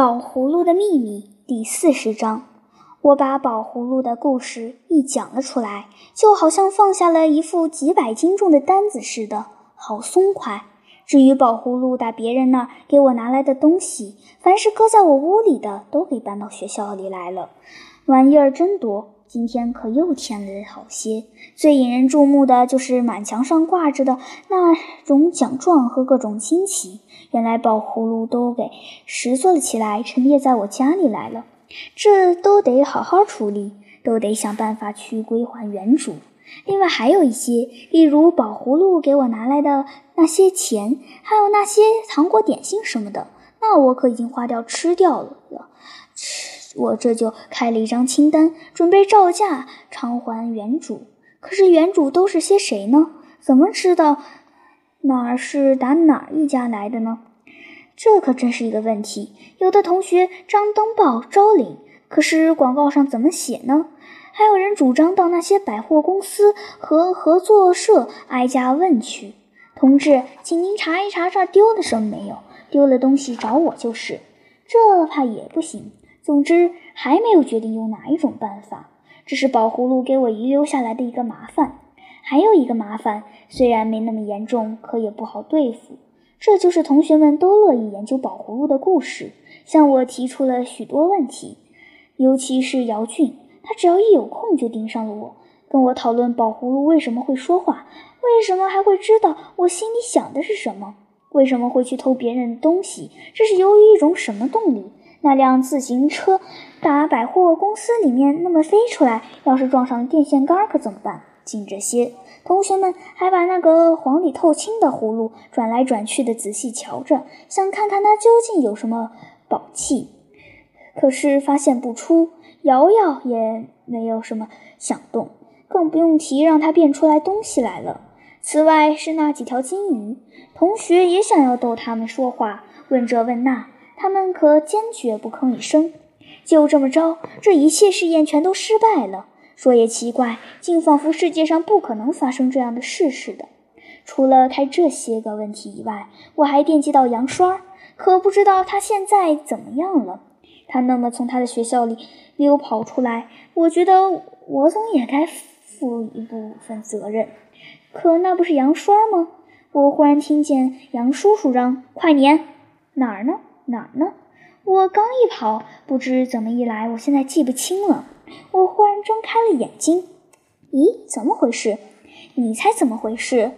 宝葫芦的秘密第四十章，我把宝葫芦的故事一讲了出来，就好像放下了一副几百斤重的担子似的，好松快。至于宝葫芦打别人那儿给我拿来的东西，凡是搁在我屋里的，都给搬到学校里来了，玩意儿真多。今天可又添了好些。最引人注目的就是满墙上挂着的那种奖状和各种锦旗。原来宝葫芦都给拾掇了起来，陈列在我家里来了。这都得好好处理，都得想办法去归还原主。另外还有一些，例如宝葫芦给我拿来的那些钱，还有那些糖果点心什么的，那我可已经花掉吃掉了。我这就开了一张清单，准备照价偿还原主。可是原主都是些谁呢？怎么知道哪儿是打哪一家来的呢？这可真是一个问题。有的同学张登报招领，可是广告上怎么写呢？还有人主张到那些百货公司和合作社挨家问去。同志，请您查一查这儿丢了什么没有？丢了东西找我就是。这怕也不行。总之，还没有决定用哪一种办法。这是宝葫芦给我遗留下来的一个麻烦。还有一个麻烦，虽然没那么严重，可也不好对付。这就是同学们都乐意研究宝葫芦的故事，向我提出了许多问题。尤其是姚俊，他只要一有空就盯上了我，跟我讨论宝葫芦为什么会说话，为什么还会知道我心里想的是什么，为什么会去偷别人的东西，这是由于一种什么动力。那辆自行车打百货公司里面那么飞出来，要是撞上电线杆可怎么办？仅这些，同学们还把那个黄里透青的葫芦转来转去的仔细瞧着，想看看它究竟有什么宝器。可是发现不出，摇摇也没有什么响动，更不用提让它变出来东西来了。此外是那几条金鱼，同学也想要逗它们说话，问这问那。他们可坚决不吭一声，就这么着，这一切试验全都失败了。说也奇怪，竟仿佛世界上不可能发生这样的事似的。除了开这些个问题以外，我还惦记到杨双，可不知道他现在怎么样了。他那么从他的学校里溜跑出来，我觉得我总也该负一部分责任。可那不是杨双吗？我忽然听见杨叔叔嚷：“快撵！哪儿呢？”哪儿呢？我刚一跑，不知怎么一来，我现在记不清了。我忽然睁开了眼睛，咦，怎么回事？你猜怎么回事？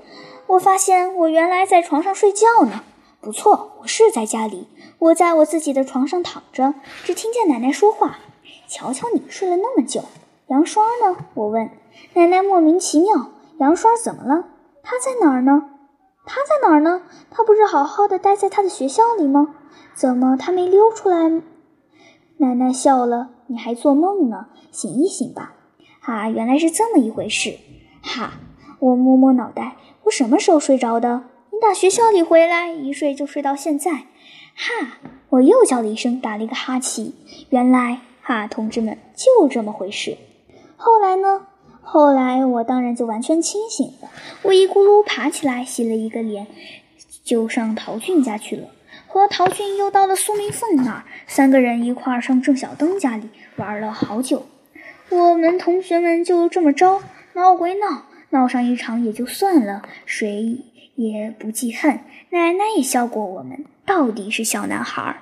我发现我原来在床上睡觉呢。不错，我是在家里，我在我自己的床上躺着，只听见奶奶说话。瞧瞧你睡了那么久，杨双呢？我问奶奶，莫名其妙，杨双怎么了？他在哪儿呢？他在哪儿呢？他不是好好的待在他的学校里吗？怎么他没溜出来？奶奶笑了，你还做梦呢？醒一醒吧！哈，原来是这么一回事。哈，我摸摸脑袋，我什么时候睡着的？你打学校里回来，一睡就睡到现在。哈，我又叫了一声，打了一个哈欠。原来，哈，同志们，就这么回事。后来呢？后来我当然就完全清醒了。我一咕噜爬起来，洗了一个脸，就上陶俊家去了。和陶俊又到了苏明凤那儿，三个人一块儿上郑小灯家里玩了好久。我们同学们就这么着闹归闹，闹上一场也就算了，谁也不记恨。奶奶也笑过我们，到底是小男孩儿。